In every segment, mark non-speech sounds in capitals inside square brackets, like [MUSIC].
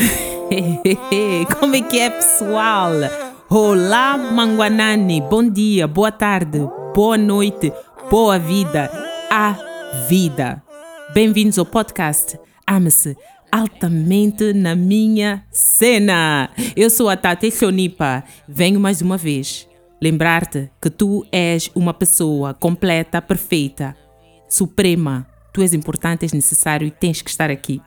[LAUGHS] Como é que é, pessoal? Olá, Manguanani. Bom dia, boa tarde, boa noite, boa vida. A vida. Bem-vindos ao podcast Ame-se altamente na minha cena. Eu sou a Tati Xonipa. Venho mais uma vez lembrar-te que tu és uma pessoa completa, perfeita, suprema. Tu és importante, és necessário e tens que estar aqui.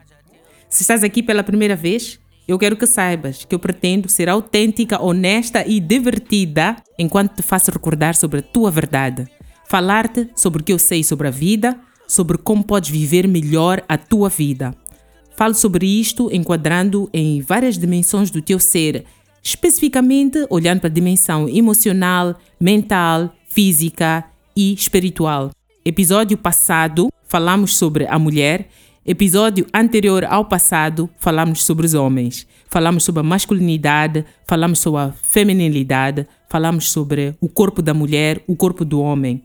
Se estás aqui pela primeira vez, eu quero que saibas que eu pretendo ser autêntica, honesta e divertida enquanto te faço recordar sobre a tua verdade. Falar-te sobre o que eu sei sobre a vida, sobre como podes viver melhor a tua vida. Falo sobre isto enquadrando em várias dimensões do teu ser, especificamente olhando para a dimensão emocional, mental, física e espiritual. Episódio passado falamos sobre a mulher Episódio anterior ao passado, falamos sobre os homens, falamos sobre a masculinidade, falamos sobre a feminilidade, falamos sobre o corpo da mulher, o corpo do homem.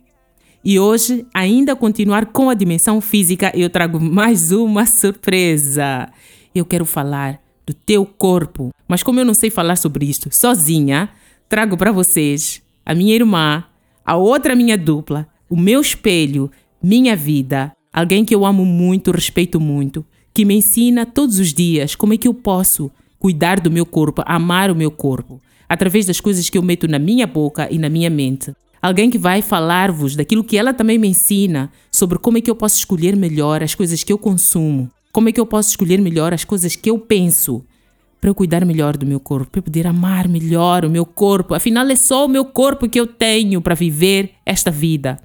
E hoje, ainda continuar com a dimensão física, eu trago mais uma surpresa. Eu quero falar do teu corpo, mas como eu não sei falar sobre isto sozinha, trago para vocês a minha irmã, a outra minha dupla, o meu espelho, minha vida, alguém que eu amo muito, respeito muito, que me ensina todos os dias como é que eu posso cuidar do meu corpo, amar o meu corpo, através das coisas que eu meto na minha boca e na minha mente. Alguém que vai falar-vos daquilo que ela também me ensina sobre como é que eu posso escolher melhor as coisas que eu consumo, como é que eu posso escolher melhor as coisas que eu penso, para eu cuidar melhor do meu corpo, para eu poder amar melhor o meu corpo. Afinal, é só o meu corpo que eu tenho para viver esta vida.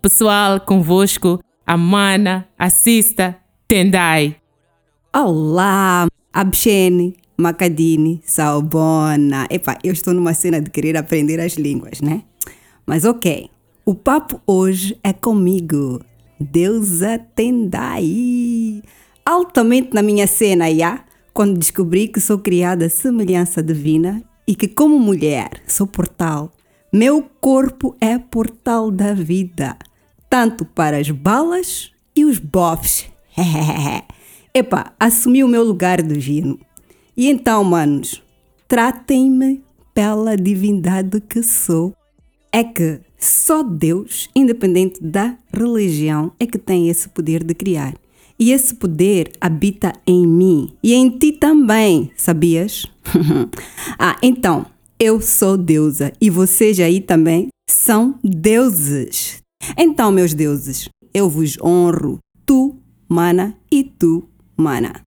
Pessoal, convosco, a mana, assista, tendai. Olá, Abshene, Macadini, Salbona. Epa, eu estou numa cena de querer aprender as línguas, né? Mas ok, o papo hoje é comigo, Deusa Tendai. Altamente na minha cena, já, quando descobri que sou criada à semelhança divina e que, como mulher, sou portal. Meu corpo é portal da vida tanto para as balas e os bofs. [LAUGHS] Epa, assumi o meu lugar do gino. E então, manos, tratem-me pela divindade que sou. É que só Deus, independente da religião, é que tem esse poder de criar. E esse poder habita em mim e em ti também, sabias? [LAUGHS] ah, então, eu sou deusa e vocês aí também são deuses. Então, meus deuses, eu vos honro, tu, mana, e tu, mana.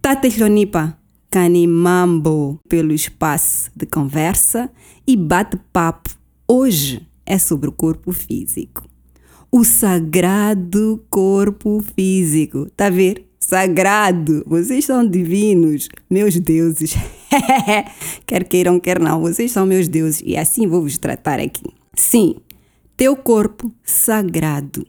Tatelhonipa, canimambo pelo espaço de conversa e bate-papo. Hoje é sobre o corpo físico. O sagrado corpo físico. Tá a ver? Sagrado. Vocês são divinos, meus deuses. [LAUGHS] quer queiram, quer não, vocês são meus deuses e assim vou vos tratar aqui. Sim, teu corpo sagrado,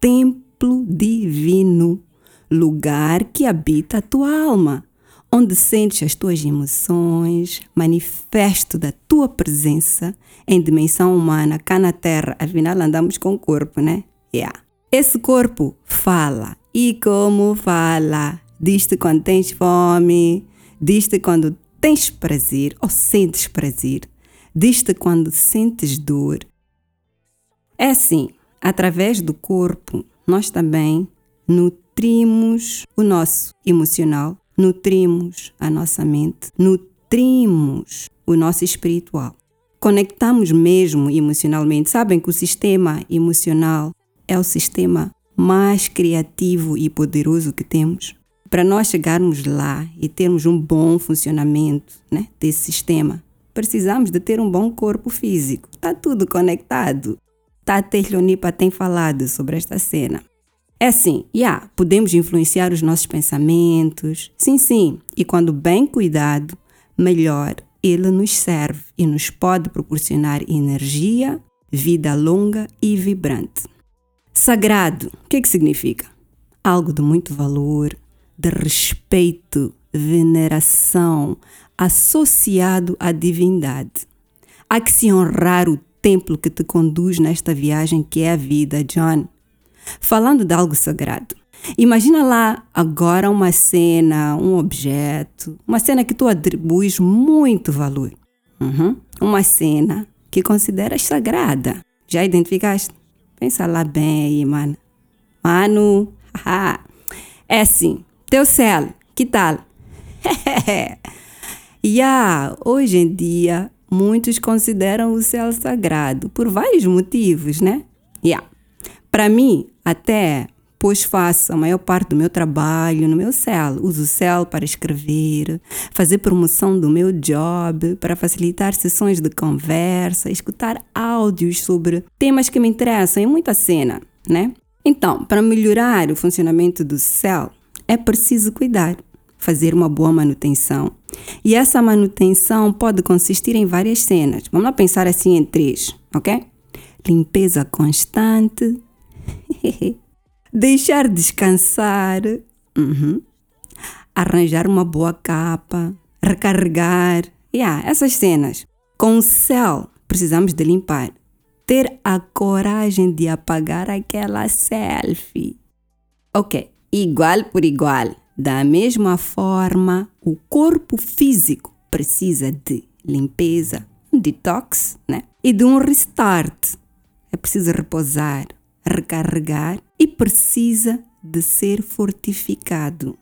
templo divino, lugar que habita a tua alma, onde sentes as tuas emoções, manifesto da tua presença em dimensão humana cá na Terra. Afinal, andamos com o corpo, né? Yeah. Esse corpo fala. E como fala? Diz-te quando tens fome, diz-te quando tens prazer ou sentes prazer, diz-te quando sentes dor, é assim, através do corpo, nós também nutrimos o nosso emocional, nutrimos a nossa mente, nutrimos o nosso espiritual. Conectamos mesmo emocionalmente. Sabem que o sistema emocional é o sistema mais criativo e poderoso que temos. Para nós chegarmos lá e termos um bom funcionamento né, desse sistema, precisamos de ter um bom corpo físico. Está tudo conectado. Tate Leonipa tem falado sobre esta cena. É assim, yeah, podemos influenciar os nossos pensamentos, sim, sim, e quando bem cuidado, melhor ele nos serve e nos pode proporcionar energia, vida longa e vibrante. Sagrado, o que, é que significa? Algo de muito valor, de respeito, veneração, associado à divindade. Há que se honrar o templo que te conduz nesta viagem que é a vida, John. Falando de algo sagrado, Imagina lá agora uma cena, um objeto, uma cena que tu atribuis muito valor. Uhum. Uma cena que consideras sagrada. Já identificaste? Pensa lá bem aí, mano. Mano, é assim, teu céu, que tal? yeah, [LAUGHS] hoje em dia, muitos consideram o céu sagrado por vários motivos, né? Yeah. Para mim, até pois faço a maior parte do meu trabalho no meu céu. Uso o céu para escrever, fazer promoção do meu job, para facilitar sessões de conversa, escutar áudios sobre temas que me interessam, e muita cena, né? Então, para melhorar o funcionamento do céu, é preciso cuidar, fazer uma boa manutenção. E essa manutenção pode consistir em várias cenas. Vamos lá pensar assim em três, ok? Limpeza constante. [LAUGHS] deixar descansar, uhum. arranjar uma boa capa, recarregar. Yeah, essas cenas. Com o céu, precisamos de limpar. Ter a coragem de apagar aquela selfie. Ok, igual por igual. Da mesma forma, o corpo físico precisa de limpeza, um detox, né? E de um restart. É preciso repousar, recarregar e precisa de ser fortificado.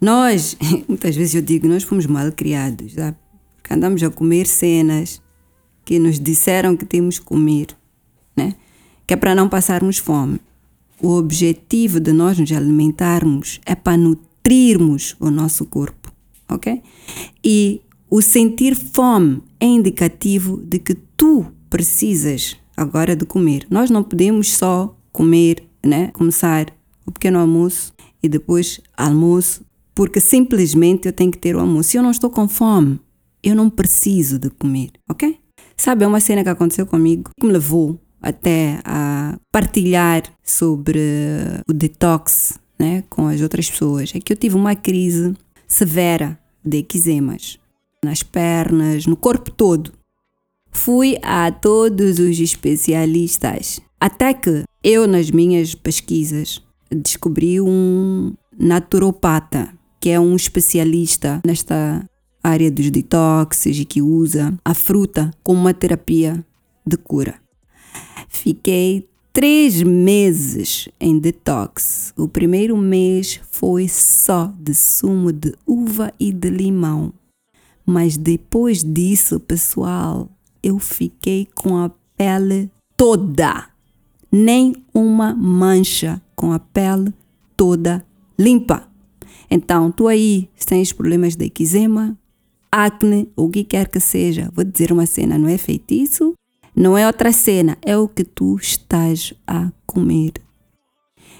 Nós, [LAUGHS] muitas vezes eu digo, nós fomos mal criados, sabe? Porque andamos a comer cenas que nos disseram que temos que comer, né? Que é para não passarmos fome. O objetivo de nós nos alimentarmos é para nutrirmos o nosso corpo, ok? E o sentir fome é indicativo de que tu precisas agora de comer. Nós não podemos só comer né? Começar o pequeno almoço e depois almoço, porque simplesmente eu tenho que ter o almoço. Se eu não estou com fome, eu não preciso de comer, ok? Sabe, é uma cena que aconteceu comigo que me levou até a partilhar sobre o detox né, com as outras pessoas. É que eu tive uma crise severa de eczemas nas pernas, no corpo todo. Fui a todos os especialistas, até que eu, nas minhas pesquisas, descobri um naturopata, que é um especialista nesta área dos detoxes e que usa a fruta como uma terapia de cura. Fiquei três meses em detox. O primeiro mês foi só de sumo de uva e de limão. Mas depois disso, pessoal, eu fiquei com a pele toda nem uma mancha, com a pele toda limpa. Então, tu aí tens problemas de eczema, acne, o que quer que seja, vou dizer uma cena, não é feitiço, não é outra cena, é o que tu estás a comer.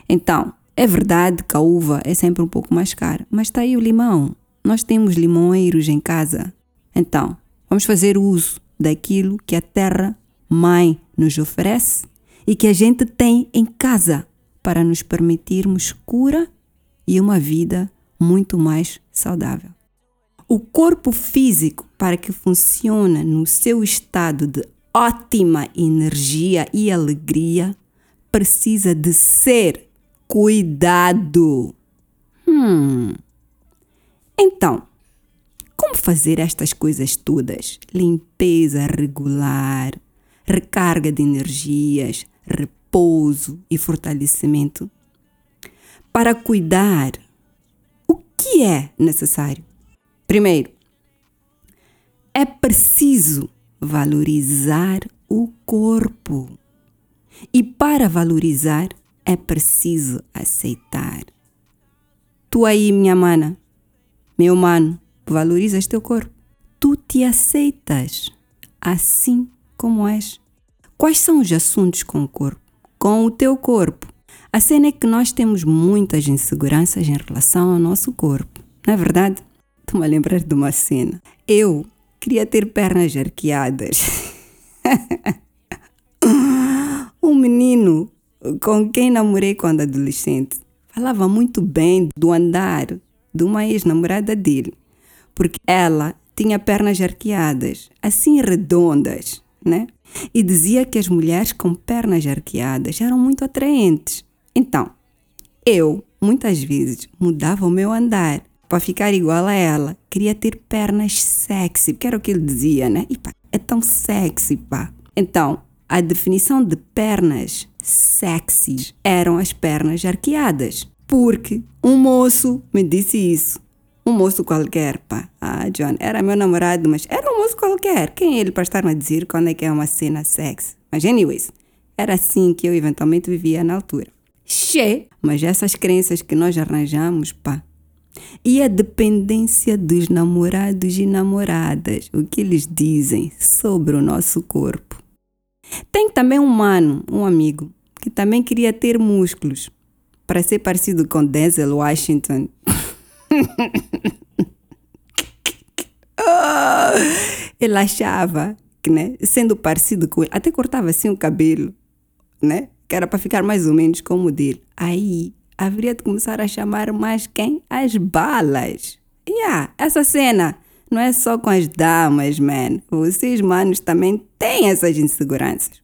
Então, é verdade que a uva é sempre um pouco mais cara, mas está aí o limão. Nós temos limoeiros em casa. Então, vamos fazer uso daquilo que a terra mãe nos oferece e que a gente tem em casa para nos permitirmos cura e uma vida muito mais saudável. O corpo físico, para que funcione no seu estado de ótima energia e alegria, precisa de ser cuidado. Hum. Então, como fazer estas coisas todas? Limpeza regular, recarga de energias, repouso e fortalecimento. Para cuidar, o que é necessário? Primeiro, é preciso valorizar o corpo. E para valorizar, é preciso aceitar. Tu aí, minha mana, meu mano, valorizas teu corpo. Tu te aceitas assim como és. Quais são os assuntos com o corpo? Com o teu corpo. A cena é que nós temos muitas inseguranças em relação ao nosso corpo, não é verdade? Estou-me a lembrar de uma cena. Eu queria ter pernas arqueadas. [LAUGHS] um menino com quem namorei quando adolescente falava muito bem do andar de uma ex-namorada dele, porque ela tinha pernas arqueadas, assim redondas, né? E dizia que as mulheres com pernas arqueadas eram muito atraentes. Então, Eu, muitas vezes, mudava o meu andar para ficar igual a ela. Queria ter pernas sexy, porque era o que ele dizia, né? E pá, é tão sexy, pá. Então, a definição de pernas sexy eram as pernas arqueadas. Porque um moço me disse isso. Um moço qualquer, pá. Ah, John, era meu namorado, mas era um moço qualquer. Quem é ele para estar-me a dizer quando é que é uma cena sexy? Mas, anyways, era assim que eu eventualmente vivia na altura. Che, mas essas crenças que nós arranjamos, pá. E a dependência dos namorados e namoradas, o que eles dizem sobre o nosso corpo. Tem também um mano, um amigo, que também queria ter músculos para ser parecido com Denzel Washington. [LAUGHS] ele achava que, né, sendo parecido com ele, até cortava assim o cabelo, né? Que era para ficar mais ou menos como o dele. Aí haveria de começar a chamar mais quem? As balas. Yeah, essa cena não é só com as damas, man. Vocês, manos, também têm essas inseguranças.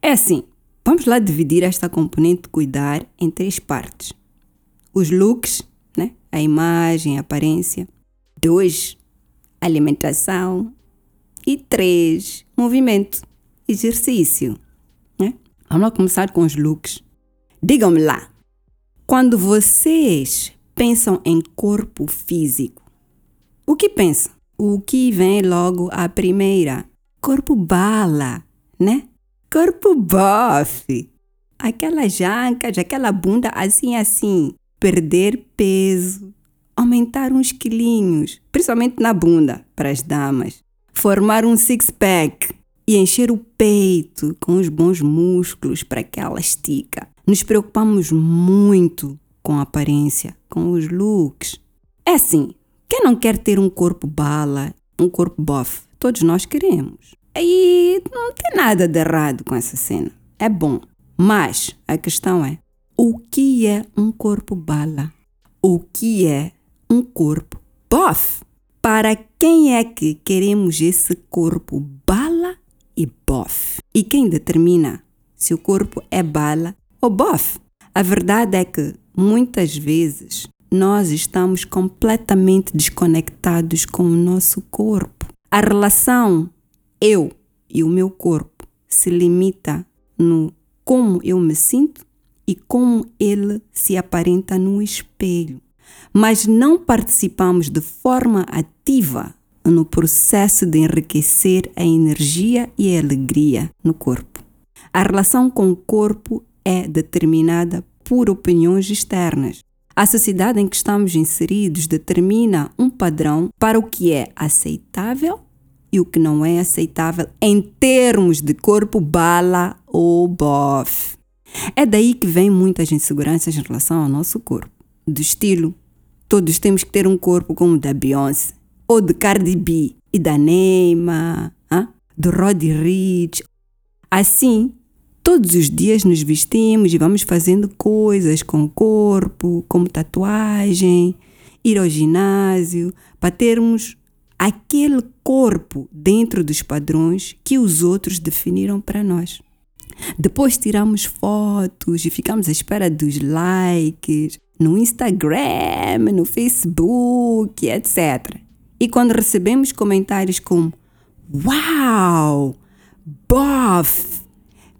É assim, vamos lá dividir esta componente de cuidar em três partes. Os looks, né? a imagem, a aparência. Dois, alimentação. E três, movimento, exercício. Né? Vamos lá começar com os looks. Digam-me lá, quando vocês pensam em corpo físico, o que pensam? O que vem logo à primeira? Corpo bala, né? Corpo bofe. Aquelas ancas, aquela bunda assim assim. Perder peso, aumentar uns quilinhos, principalmente na bunda, para as damas. Formar um six-pack e encher o peito com os bons músculos para que ela estica. Nos preocupamos muito com a aparência, com os looks. É assim, quem não quer ter um corpo bala, um corpo bof? Todos nós queremos. E não tem nada de errado com essa cena. É bom. Mas a questão é: o que é um corpo bala? O que é um corpo bof? Para quem é que queremos esse corpo bala e bof? E quem determina se o corpo é bala ou bof? A verdade é que muitas vezes nós estamos completamente desconectados com o nosso corpo. A relação eu e o meu corpo se limita no como eu me sinto e como ele se aparenta no espelho. Mas não participamos de forma ativa no processo de enriquecer a energia e a alegria no corpo. A relação com o corpo é determinada por opiniões externas, a sociedade em que estamos inseridos determina um padrão para o que é aceitável e o que não é aceitável em termos de corpo bala ou bof. É daí que vem muitas inseguranças em relação ao nosso corpo. Do estilo, todos temos que ter um corpo como o da Beyoncé, ou de Cardi B e da Neymar, hein? do Roddy Rich. Assim, Todos os dias nos vestimos e vamos fazendo coisas com o corpo, como tatuagem, ir ao ginásio, para termos aquele corpo dentro dos padrões que os outros definiram para nós. Depois tiramos fotos e ficamos à espera dos likes no Instagram, no Facebook, etc. E quando recebemos comentários como Uau! Bof!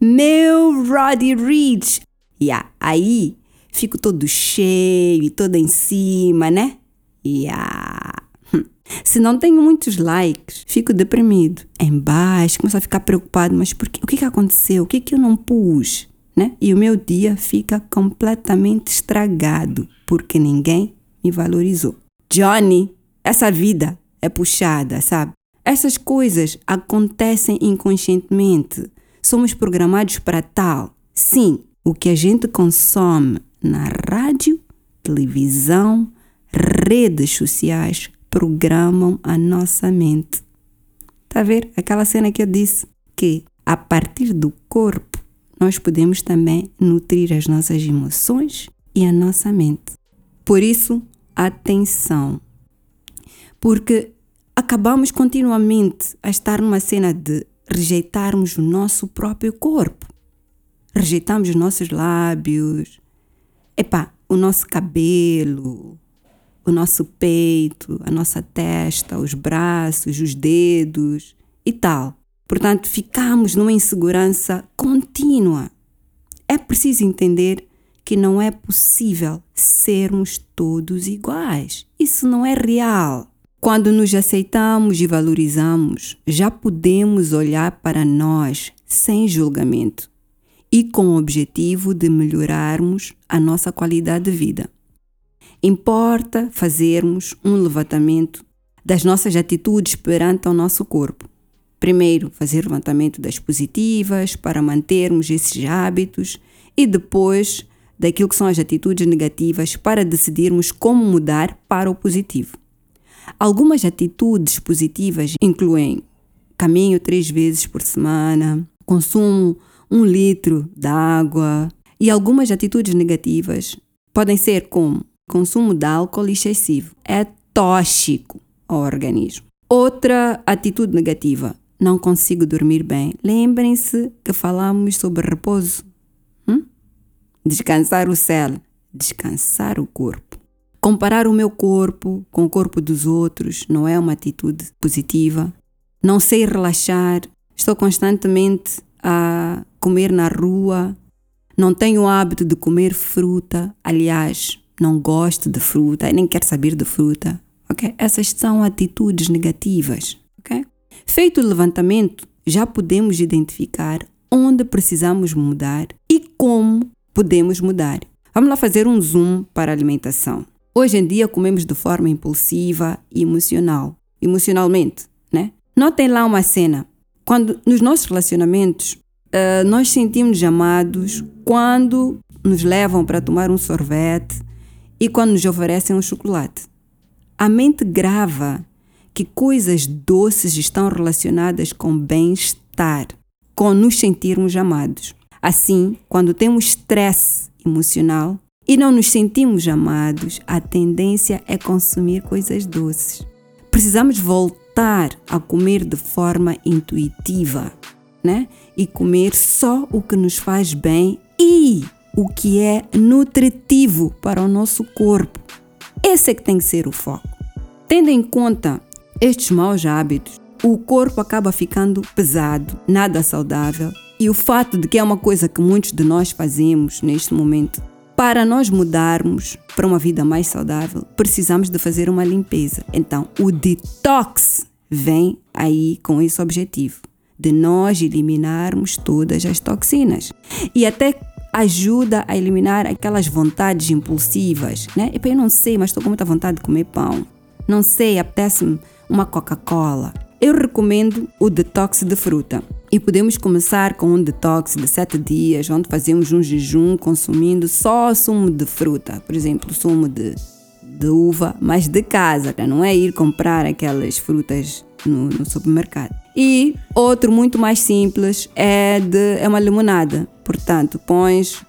Meu Roddy Rich. Yeah, aí fico todo cheio e toda em cima, né? Yeah. Hum. Se não tenho muitos likes, fico deprimido. Embaixo, começo a ficar preocupado, mas por quê? o que, que aconteceu? O que, que eu não pus? Né? E o meu dia fica completamente estragado porque ninguém me valorizou. Johnny, essa vida é puxada, sabe? Essas coisas acontecem inconscientemente. Somos programados para tal. Sim, o que a gente consome na rádio, televisão, redes sociais programam a nossa mente. Está a ver aquela cena que eu disse? Que a partir do corpo nós podemos também nutrir as nossas emoções e a nossa mente. Por isso, atenção. Porque acabamos continuamente a estar numa cena de rejeitarmos o nosso próprio corpo. Rejeitamos os nossos lábios. Epá, o nosso cabelo, o nosso peito, a nossa testa, os braços, os dedos e tal. Portanto, ficamos numa insegurança contínua. É preciso entender que não é possível sermos todos iguais. Isso não é real. Quando nos aceitamos e valorizamos, já podemos olhar para nós sem julgamento e com o objetivo de melhorarmos a nossa qualidade de vida. Importa fazermos um levantamento das nossas atitudes perante o nosso corpo. Primeiro, fazer levantamento das positivas para mantermos esses hábitos e depois daquilo que são as atitudes negativas para decidirmos como mudar para o positivo. Algumas atitudes positivas incluem caminho três vezes por semana, consumo um litro de água e algumas atitudes negativas podem ser como consumo de álcool excessivo. É tóxico ao organismo. Outra atitude negativa, não consigo dormir bem. Lembrem-se que falamos sobre repouso. Hum? Descansar o cérebro, descansar o corpo. Comparar o meu corpo com o corpo dos outros não é uma atitude positiva. Não sei relaxar, estou constantemente a comer na rua, não tenho o hábito de comer fruta. Aliás, não gosto de fruta, nem quero saber de fruta. ok? Essas são atitudes negativas. ok? Feito o levantamento, já podemos identificar onde precisamos mudar e como podemos mudar. Vamos lá fazer um zoom para a alimentação. Hoje em dia comemos de forma impulsiva e emocional. Emocionalmente, né? Notem lá uma cena. Quando nos nossos relacionamentos uh, nós sentimos amados quando nos levam para tomar um sorvete, e quando nos oferecem um chocolate. A mente grava que coisas doces estão relacionadas com bem-estar, com nos sentirmos amados. Assim, quando temos estresse emocional e não nos sentimos amados, a tendência é consumir coisas doces. Precisamos voltar a comer de forma intuitiva, né? E comer só o que nos faz bem e o que é nutritivo para o nosso corpo. Esse é que tem que ser o foco. Tendo em conta estes maus hábitos, o corpo acaba ficando pesado, nada saudável, e o fato de que é uma coisa que muitos de nós fazemos neste momento, para nós mudarmos para uma vida mais saudável, precisamos de fazer uma limpeza. Então, o detox vem aí com esse objetivo de nós eliminarmos todas as toxinas. E até ajuda a eliminar aquelas vontades impulsivas, né? eu não sei, mas estou com muita vontade de comer pão. Não sei, apetece-me uma Coca-Cola. Eu recomendo o detox de fruta. E podemos começar com um detox de 7 dias, onde fazemos um jejum consumindo só sumo de fruta. Por exemplo, sumo de, de uva, mas de casa, não é ir comprar aquelas frutas no, no supermercado. E outro muito mais simples é, de, é uma limonada. Portanto, pões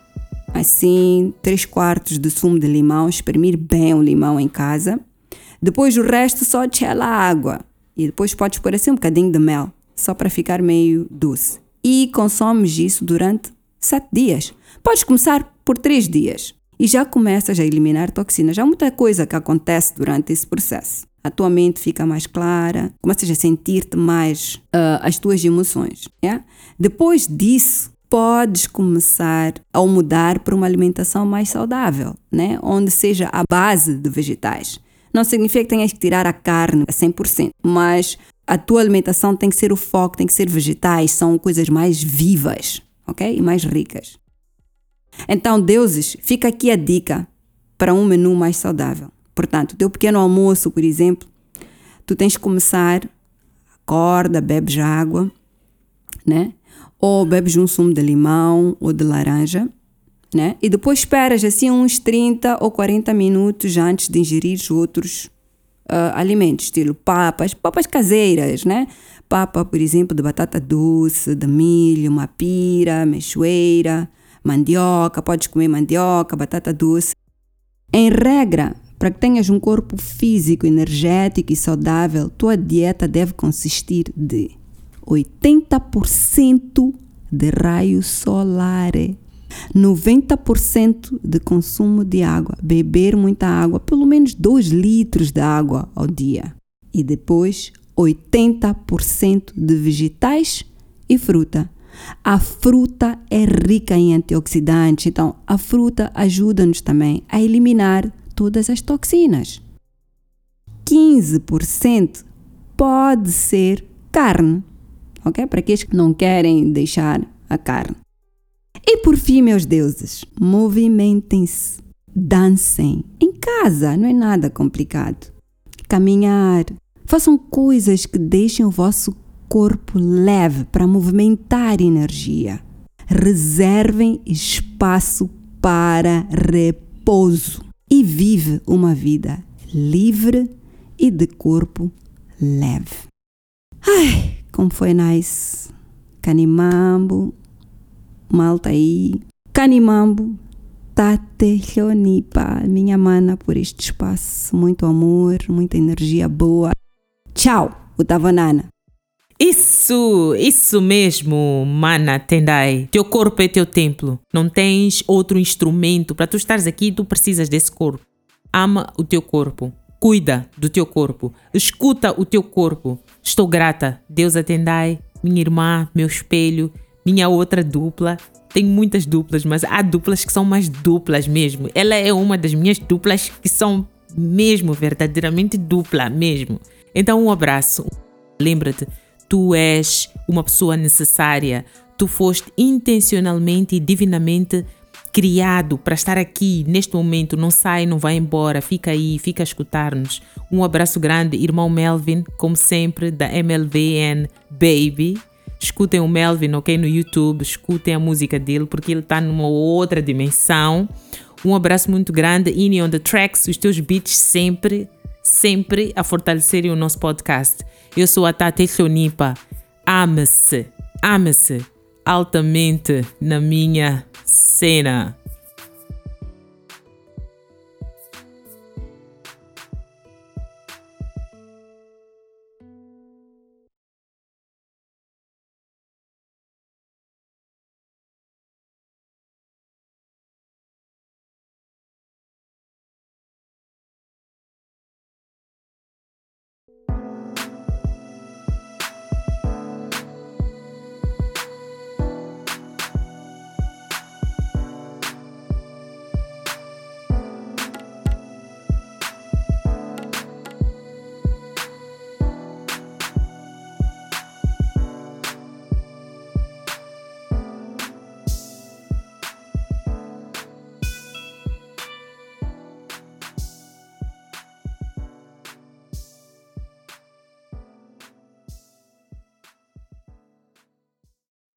assim 3 quartos de sumo de limão, espremer bem o limão em casa. Depois o resto só gela água. E depois podes pôr assim um bocadinho de mel, só para ficar meio doce. E consomes isso durante 7 dias. Podes começar por 3 dias e já começas a eliminar toxinas. Há muita coisa que acontece durante esse processo a tua mente fica mais clara, começas a sentir-te mais uh, as tuas emoções. Yeah? Depois disso, podes começar a mudar para uma alimentação mais saudável, né? onde seja a base de vegetais. Não significa que tenhas que tirar a carne a 100%, mas a tua alimentação tem que ser o foco, tem que ser vegetais, são coisas mais vivas, ok? E mais ricas. Então, deuses, fica aqui a dica para um menu mais saudável. Portanto, teu pequeno almoço, por exemplo, tu tens que começar, acorda, bebes água, né? Ou bebes um sumo de limão ou de laranja, né? E depois esperas assim uns 30 ou 40 minutos antes de ingerir outros uh, alimentos, estilo papas, papas caseiras, né? Papa, por exemplo, de batata doce, de milho, mapira, mexoeira, mandioca, podes comer mandioca, batata doce. Em regra, para que tenhas um corpo físico, energético e saudável, tua dieta deve consistir de 80% de raio solar. 90% de consumo de água, beber muita água, pelo menos 2 litros de água ao dia. E depois 80% de vegetais e fruta. A fruta é rica em antioxidantes, então a fruta ajuda-nos também a eliminar todas as toxinas. 15% pode ser carne, ok? Para aqueles que não querem deixar a carne. E por fim, meus deuses, movimentem-se, dancem em casa, não é nada complicado. Caminhar, façam coisas que deixem o vosso corpo leve para movimentar energia. Reservem espaço para repouso e vive uma vida livre e de corpo leve. Ai, como foi nice. Canimambo, malta aí. Canimambo, Tate Leonipa, minha mana, por este espaço. Muito amor, muita energia boa. Tchau, o Tavanana. Isso, isso mesmo, mana Tendai. Teu corpo é teu templo. Não tens outro instrumento. Para tu estares aqui, tu precisas desse corpo. Ama o teu corpo. Cuida do teu corpo. Escuta o teu corpo. Estou grata. Deus Tendai, minha irmã, meu espelho, minha outra dupla. Tem muitas duplas, mas há duplas que são mais duplas mesmo. Ela é uma das minhas duplas que são mesmo, verdadeiramente dupla mesmo. Então, um abraço. Lembra-te, tu és uma pessoa necessária, tu foste intencionalmente e divinamente criado para estar aqui neste momento. Não sai, não vai embora, fica aí, fica a escutar-nos. Um abraço grande, irmão Melvin, como sempre, da MLVN Baby. Escutem o Melvin, ok? No YouTube, escutem a música dele, porque ele está numa outra dimensão. Um abraço muito grande. In on the tracks, os teus beats sempre, sempre a fortalecerem o nosso podcast. Eu sou a Tati Chonipa. Ame-se, ame-se altamente na minha cena.